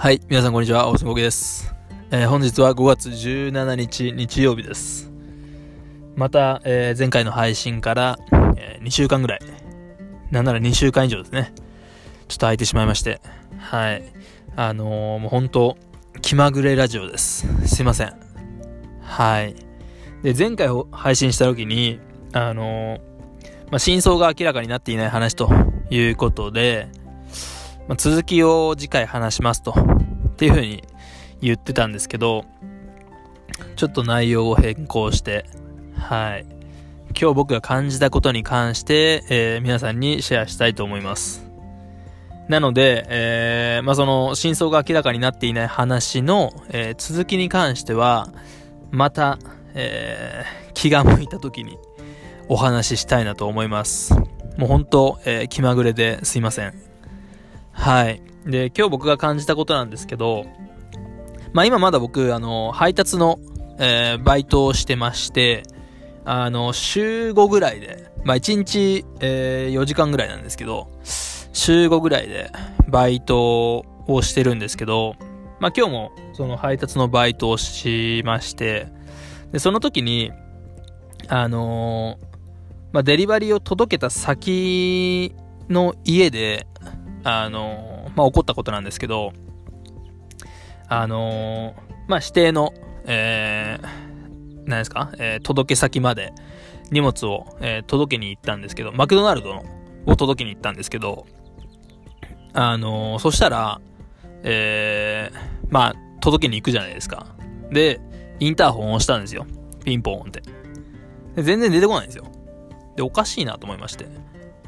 はい、皆さんこんにちは、大須です。えー、本日は5月17日日曜日です。また、えー、前回の配信から、えー、2週間ぐらい、なんなら2週間以上ですね。ちょっと空いてしまいまして、はい。あのー、もう本当気まぐれラジオです。すいません。はい。で、前回配信した時に、あのまあ、真相が明らかになっていない話ということで、まあ、続きを次回話しますと、っていうふうに言ってたんですけど、ちょっと内容を変更して、はい。今日僕が感じたことに関して、えー、皆さんにシェアしたいと思います。なので、えー、まあ、その、真相が明らかになっていない話の、えー、続きに関しては、また、えー、気が向いた時にお話ししたいなと思います。もう本当、え、気まぐれですいません。はい。で、今日僕が感じたことなんですけど、まあ今まだ僕、あの、配達の、えー、バイトをしてまして、あの、週5ぐらいで、まあ1日、えー、4時間ぐらいなんですけど、週5ぐらいでバイトをしてるんですけど、まあ今日もその配達のバイトをしまして、で、その時に、あのー、まあデリバリーを届けた先の家で、あの、まあ、起こったことなんですけど、あの、まあ、指定の、えー、何ですか、えー、届け先まで荷物を、えー、届けに行ったんですけど、マクドナルドのを届けに行ったんですけど、あのそしたら、えー、まあ、届けに行くじゃないですか。で、インターホンを押したんですよ。ピンポーンって。で全然出てこないんですよ。で、おかしいなと思いまして。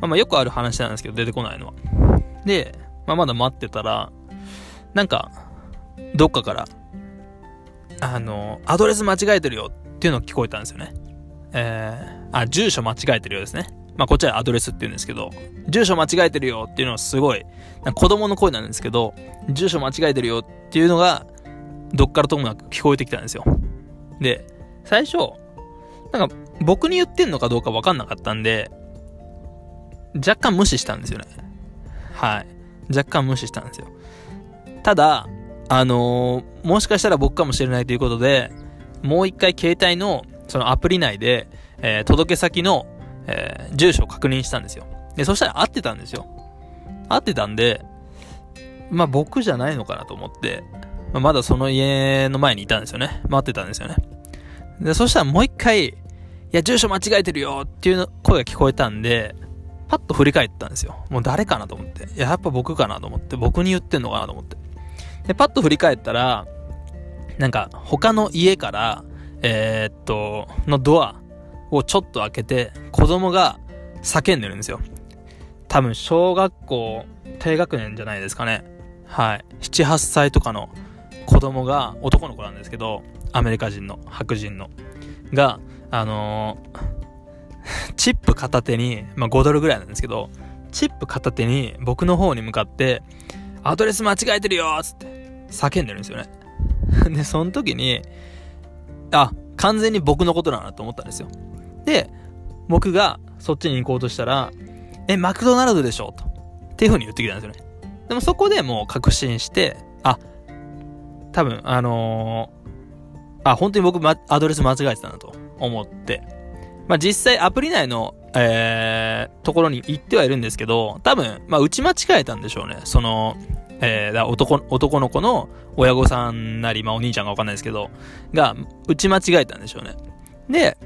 まあまあよくある話なんですけど、出てこないのは。で、まあ、まだ待ってたら、なんか、どっかから、あの、アドレス間違えてるよっていうのが聞こえたんですよね。えー、あ、住所間違えてるようですね。まあ、こっちはアドレスって言うんですけど、住所間違えてるよっていうのはすごい、子供の声なんですけど、住所間違えてるよっていうのが、どっからともなく聞こえてきたんですよ。で、最初、なんか僕に言ってんのかどうかわかんなかったんで、若干無視したんですよね。はい。若干無視したんですよ。ただ、あのー、もしかしたら僕かもしれないということで、もう一回携帯のそのアプリ内で、えー、届け先の、えー、住所を確認したんですよ。で、そしたら合ってたんですよ。合ってたんで、まあ僕じゃないのかなと思って、まあ、まだその家の前にいたんですよね。待ってたんですよね。で、そしたらもう一回、いや、住所間違えてるよっていう声が聞こえたんで、パッと振り返ったんですよ。もう誰かなと思って。いや、やっぱ僕かなと思って。僕に言ってんのかなと思って。で、パッと振り返ったら、なんか、他の家から、えー、っと、のドアをちょっと開けて、子供が叫んでるんですよ。多分、小学校低学年じゃないですかね。はい。7、8歳とかの子供が、男の子なんですけど、アメリカ人の、白人の、が、あのーチップ片手に、まあ、5ドルぐらいなんですけど、チップ片手に僕の方に向かって、アドレス間違えてるよつって叫んでるんですよね。で、その時に、あ、完全に僕のことだなと思ったんですよ。で、僕がそっちに行こうとしたら、え、マクドナルドでしょと。っていう風に言ってきたんですよね。でもそこでもう確信して、あ、多分、あのー、あ、本当に僕、ま、アドレス間違えてたなと思って、まあ、実際アプリ内の、えー、ところに行ってはいるんですけど、多分、まあ、打ち間違えたんでしょうね。その、えー、男、男の子の親御さんなり、まあ、お兄ちゃんがわかんないですけど、が、打ち間違えたんでしょうね。で、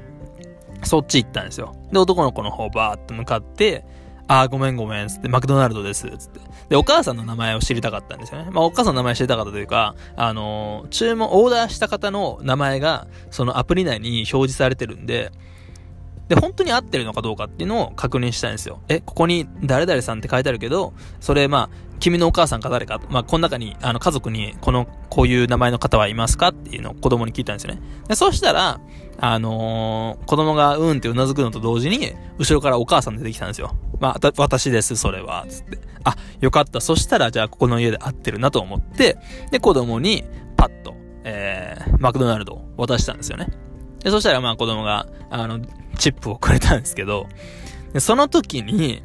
そっち行ったんですよ。で、男の子の方バーっと向かって、あーごめんごめん、つって、マクドナルドです、つって。で、お母さんの名前を知りたかったんですよね。まあ、お母さんの名前知りたかったというか、あのー、注文、オーダーした方の名前が、そのアプリ内に表示されてるんで、で、本当に合ってるのかどうかっていうのを確認したいんですよ。え、ここに誰々さんって書いてあるけど、それまあ、君のお母さんか誰か、まあ、この中に、あの、家族に、この、こういう名前の方はいますかっていうのを子供に聞いたんですよね。で、そうしたら、あのー、子供がうんってうなずくのと同時に、後ろからお母さん出てきたんですよ。まあ、私です、それは、つって。あ、よかった。そしたら、じゃあ、ここの家で合ってるなと思って、で、子供に、パッと、えー、マクドナルドを渡したんですよね。で、そしたらまあ子供が、あの、チップをくれたんですけど、でその時に、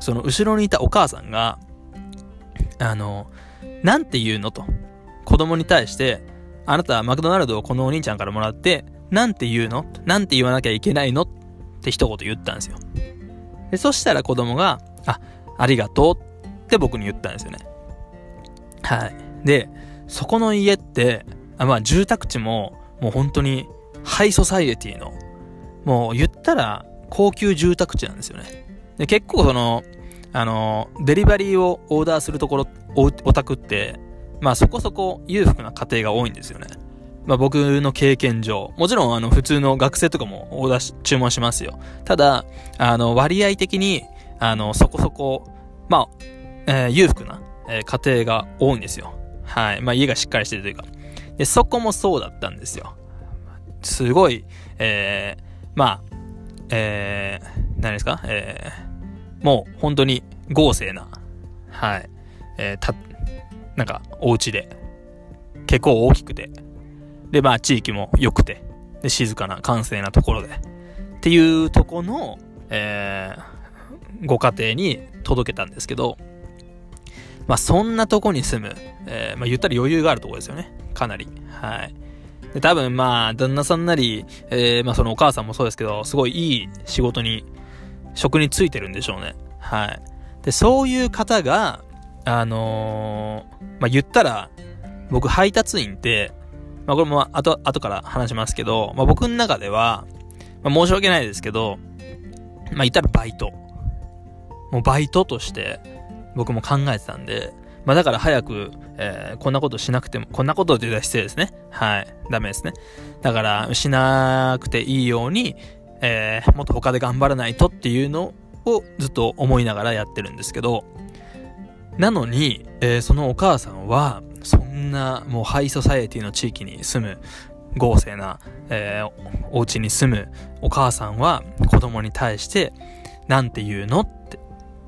その後ろにいたお母さんが、あの、なんて言うのと。子供に対して、あなたはマクドナルドをこのお兄ちゃんからもらって、なんて言うの？なんて言わなきゃいけないの？って一言言ったんですよ。で、そしたら子供が、あ、ありがとうって僕に言ったんですよね。はい。で、そこの家って、あまあ住宅地も、もう本当にハイソサイエティの、もう言ったら高級住宅地なんですよね。で、結構その、あの、デリバリーをオーダーするところ、お、お宅って、まあそこそこ裕福な家庭が多いんですよね。まあ僕の経験上、もちろんあの普通の学生とかもオーダーし、注文しますよ。ただ、あの割合的に、あのそこそこ、まあ、えー、裕福な、えー、家庭が多いんですよ。はい。まあ家がしっかりしてるというか。で、そこもそうだったんですよ。すごい、えー、まあ、えー、何ですか？えー、もう本当に豪勢な、はい、えー、た、なんかお家で、結構大きくて、で、まあ地域も良くて、で、静かな閑静なところで、っていうとこの、えー、ご家庭に届けたんですけど、まあそんなとこに住む、えー、まあ言ったら余裕があるところですよね。かなり。はい。で多分まあ、旦那さんなり、えー、まあそのお母さんもそうですけど、すごいいい仕事に、職についてるんでしょうね。はい。で、そういう方が、あのー、まあ言ったら、僕配達員って、まあこれも後、後から話しますけど、まあ僕の中では、まあ申し訳ないですけど、まあ言ったらバイト。もうバイトとして僕も考えてたんで、まあだから早く、えー、こんなことしなくても、こんなことって言ったら失礼ですね。はい。ダメですね。だから、しなくていいように、えー、もっと他で頑張らないとっていうのをずっと思いながらやってるんですけど、なのに、えー、そのお母さんは、そんなもうハイソサエティの地域に住む豪勢な、えー、お家に住むお母さんは子供に対して、なんて言うのって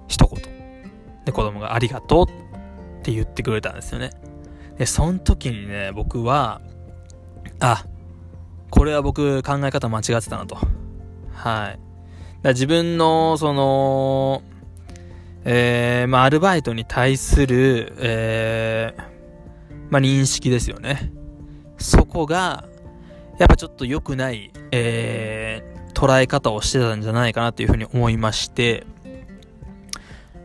一言。で、子供がありがとうって言ってくれたんですよね。で、その時にね、僕は、あ、これは僕考え方間違ってたなと。はい。だ自分の、その、えー、まあ、アルバイトに対する、えー、まあ、認識ですよね。そこが、やっぱちょっと良くない、えー、捉え方をしてたんじゃないかなというふうに思いまして、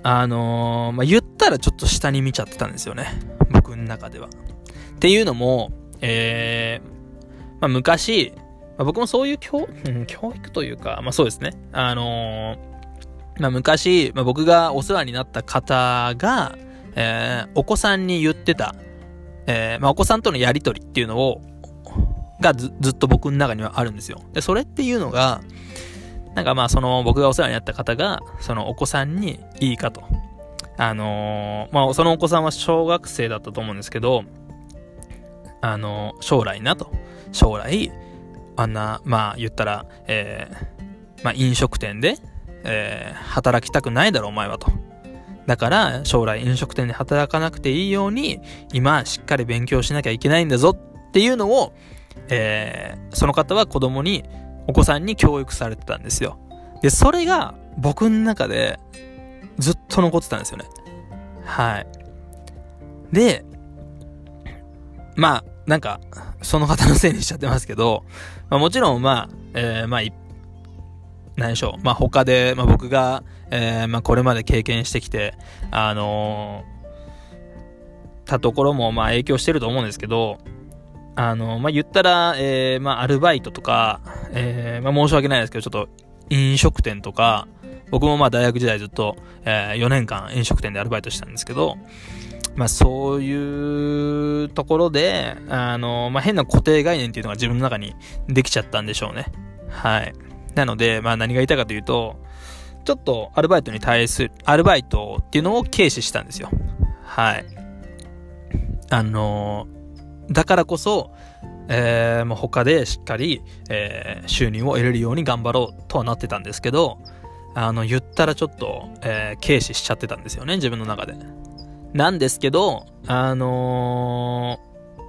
あのー、まあ、言ったらちょっと下に見ちゃってたんですよね。僕の中では。っていうのも、えー、まあ、昔、まあ、僕もそういう教、うん、教育というか、まあそうですね。あのー、まあ昔、まあ、僕がお世話になった方が、えー、お子さんに言ってた、えー、まあお子さんとのやりとりっていうのを、がずずっと僕の中にはあるんですよ。で、それっていうのが、なんかまあその僕がお世話になった方が、そのお子さんにいいかと。あのー、まあそのお子さんは小学生だったと思うんですけど、あのー、将来なと。将来、あんな、まあ言ったら、えー、まあ飲食店で、え、働きたくないだろお前はと。だから将来飲食店で働かなくていいように、今しっかり勉強しなきゃいけないんだぞっていうのを、え、その方は子供にお子さんに教育されてたんですよ。で、それが僕の中でと残ってたんですよね。はい。で、まあ、なんか、その方のせいにしちゃってますけど、まあ、もちろん、まあ、えー、まあ、何でしょう。まあ、他で、まあ、僕が、えー、まあ、これまで経験してきて、あのー、たところも、まあ、影響してると思うんですけど、あの、まあ、言ったら、えー、まあ、アルバイトとか、えー、まあ、申し訳ないですけど、ちょっと、飲食店とか、僕もまあ、大学時代ずっと、えー、4年間飲食店でアルバイトしたんですけど、まあ、そういうところで、あの、まあ、変な固定概念っていうのが自分の中にできちゃったんでしょうね。はい。なので、まあ、何が言いたいかというと、ちょっとアルバイトに対する、アルバイトっていうのを軽視したんですよ。はい。あのだからこそ、えー、もう他でしっかり、えー、収入を得れるように頑張ろうとはなってたんですけど、あの、言ったらちょっと、えー、軽視しちゃってたんですよね、自分の中で。なんですけど、あの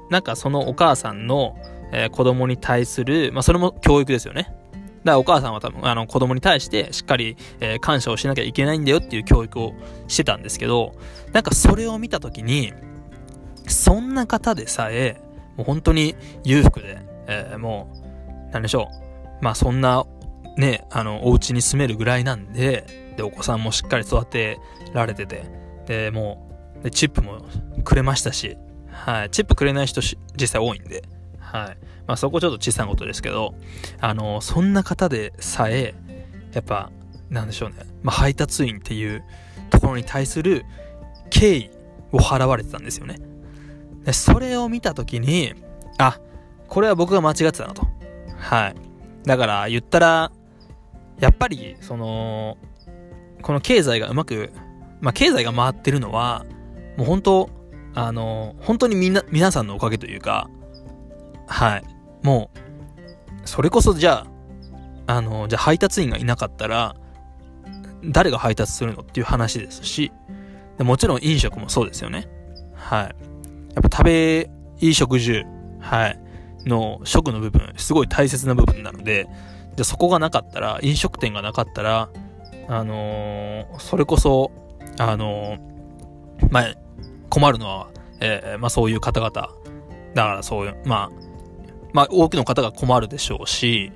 ー、なんかそのお母さんの、えー、子供に対する、まあ、それも教育ですよね。だからお母さんは多分、あの、子供に対してしっかり、えー、感謝をしなきゃいけないんだよっていう教育をしてたんですけど、なんかそれを見たときに、そんな方でさえ、もう本当に裕福で、えー、もう、なんでしょう。まあそんな、ね、あの、お家に住めるぐらいなんで、で、お子さんもしっかり育てられてて、で、もう、でチップもくれましたし、はい。チップくれない人実際多いんで、はい。まあそこちょっと小さなことですけど、あの、そんな方でさえ、やっぱ、なんでしょうね。まあ配達員っていうところに対する敬意を払われてたんですよね。で、それを見たときに、あ、これは僕が間違ってたなと。はい。だから言ったら、やっぱり、その、この経済がうまく、まあ、経済が回ってるのは、もう本当、あの、本当にみんな、皆さんのおかげというか、はい。もう、それこそじゃあ、あの、じゃあ配達員がいなかったら、誰が配達するのっていう話ですし、でもちろん飲食もそうですよね。はい。やっぱ食べ、いい食住、はい。の食の部分、すごい大切な部分なので、じゃそこがなかったら、飲食店がなかったら、あのー、それこそ、あのー、まあ、困るのは、えー、まあそういう方々。だからそういう、まあ、まあ多くの方が困るでしょうし、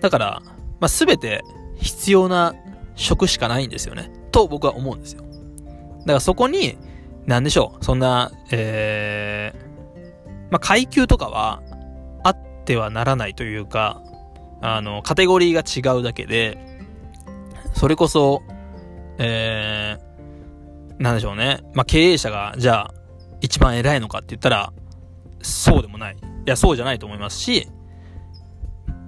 だから、まあ全て必要な食しかないんですよね。と僕は思うんですよ。だからそこに、なんでしょう、そんな、えー、まあ階級とかは、ってはならないというか、あの、カテゴリーが違うだけで、それこそ、えー、なんでしょうね。まあ、経営者が、じゃあ、一番偉いのかって言ったら、そうでもない。いや、そうじゃないと思いますし、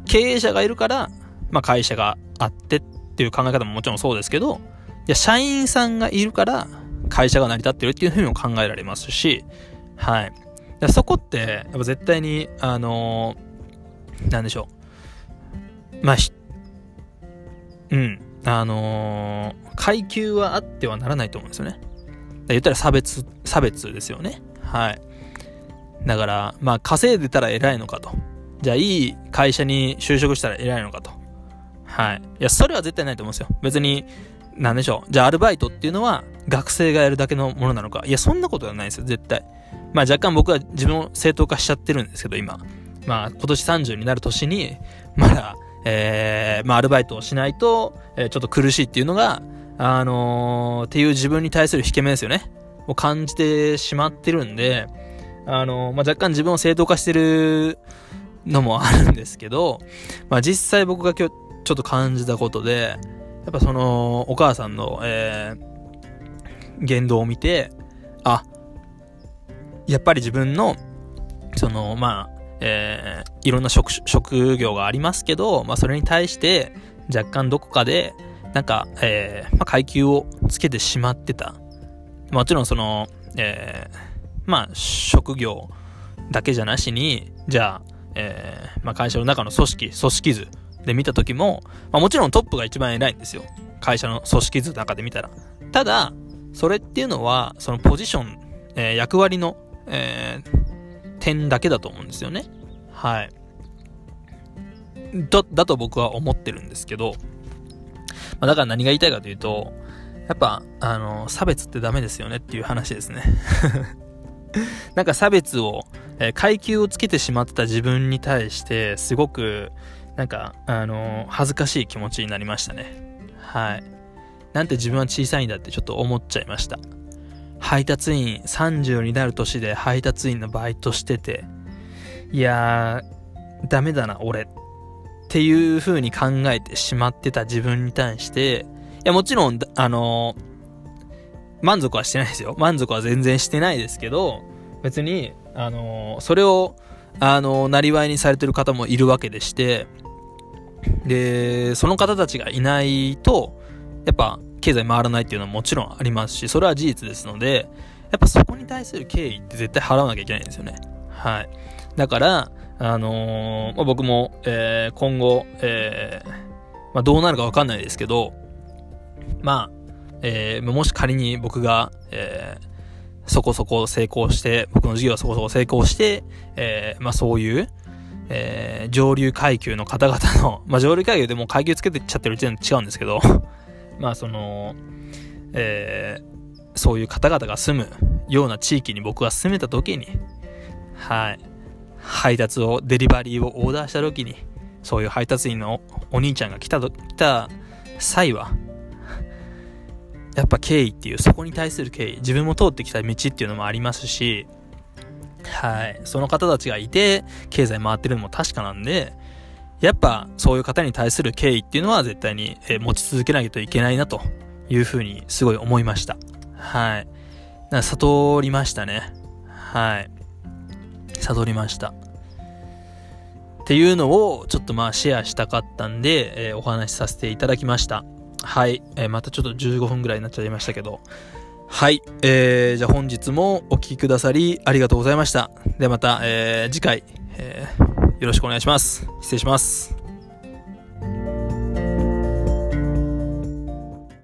経営者がいるから、まあ、会社があってっていう考え方ももちろんそうですけど、いや、社員さんがいるから、会社が成り立ってるっていうふうにも考えられますし、はい。そこって、やっぱ絶対に、あのー、なんでしょう。まあ、うん。あのー、階級はあってはならないと思うんですよね。言ったら差別、差別ですよね。はい。だから、まあ、稼いでたら偉いのかと。じゃあ、いい会社に就職したら偉いのかと。はい。いや、それは絶対ないと思うんですよ。別に、なんでしょう。じゃあ、アルバイトっていうのは、学生がやるだけのものなのか。いや、そんなことはないですよ、絶対。まあ、若干僕は自分を正当化しちゃってるんですけど、今。まあ、今年30になる年に、まだ、えー、まあ、アルバイトをしないと、えー、ちょっと苦しいっていうのが、あのー、っていう自分に対する引け目ですよね。を感じてしまってるんで、あのー、まあ、若干自分を正当化してるのもあるんですけど、まあ、実際僕が今日ちょっと感じたことで、やっぱその、お母さんの、えー、言動を見て、あ、やっぱり自分の、その、まあ、えー、いろんな職、職業がありますけど、まあそれに対して若干どこかで、なんか、えー、まあ階級をつけてしまってた。もちろんその、えー、まあ職業だけじゃなしに、じゃあ、えー、まあ会社の中の組織、組織図で見た時も、まあもちろんトップが一番偉いんですよ。会社の組織図の中で見たら。ただ、それっていうのは、そのポジション、えー、役割の、えー、点だけだと思うんですよね。はい。だ、だと僕は思ってるんですけど、まあ、だから何が言いたいかというと、やっぱ、あの、差別ってダメですよねっていう話ですね。なんか差別を、えー、階級をつけてしまってた自分に対して、すごく、なんか、あの恥ずかしい気持ちになりましたね。はい。なんて自分は小さいんだってちょっと思っちゃいました。配達員、30になる年で配達員のバイトしてて、いやー、ダメだな、俺。っていう風に考えてしまってた自分に対して、いや、もちろん、あのー、満足はしてないですよ。満足は全然してないですけど、別に、あのー、それを、あのー、なりわいにされてる方もいるわけでして、で、その方たちがいないと、やっぱ、経済回らないっていうのはもちろんありますし、それは事実ですので、やっぱそこに対する敬意って絶対払わなきゃいけないんですよね。はい。だから、あのー、まあ、僕も、えー、今後、えー、まあ、どうなるかわかんないですけど、まあ、えー、もし仮に僕が、えー、そこそこ成功して、僕の事業はそこそこ成功して、えー、まあそういう、えー、上流階級の方々の、まあ上流階級でも階級つけてっちゃってる時点で違うんですけど、まあその、えー、そういう方々が住むような地域に僕が住めた時に、はい。配達を、デリバリーをオーダーした時に、そういう配達員のお兄ちゃんが来た、来た際は、やっぱ敬意っていう、そこに対する敬意、自分も通ってきた道っていうのもありますし、はい。その方たちがいて、経済回ってるのも確かなんで、やっぱそういう方に対する敬意っていうのは絶対に、え持ち続けないといけないなというふうにすごい思いました。はい。な悟りましたね。はい。悟りました。っていうのをちょっとまあシェアしたかったんで、えー、お話しさせていただきました。はい。えー、またちょっと15分ぐらいになっちゃいましたけど。はい。えー、じゃあ本日もお聴きくださりありがとうございました。ではまた、えー、次回、えー、よろしくお願いします。失礼します。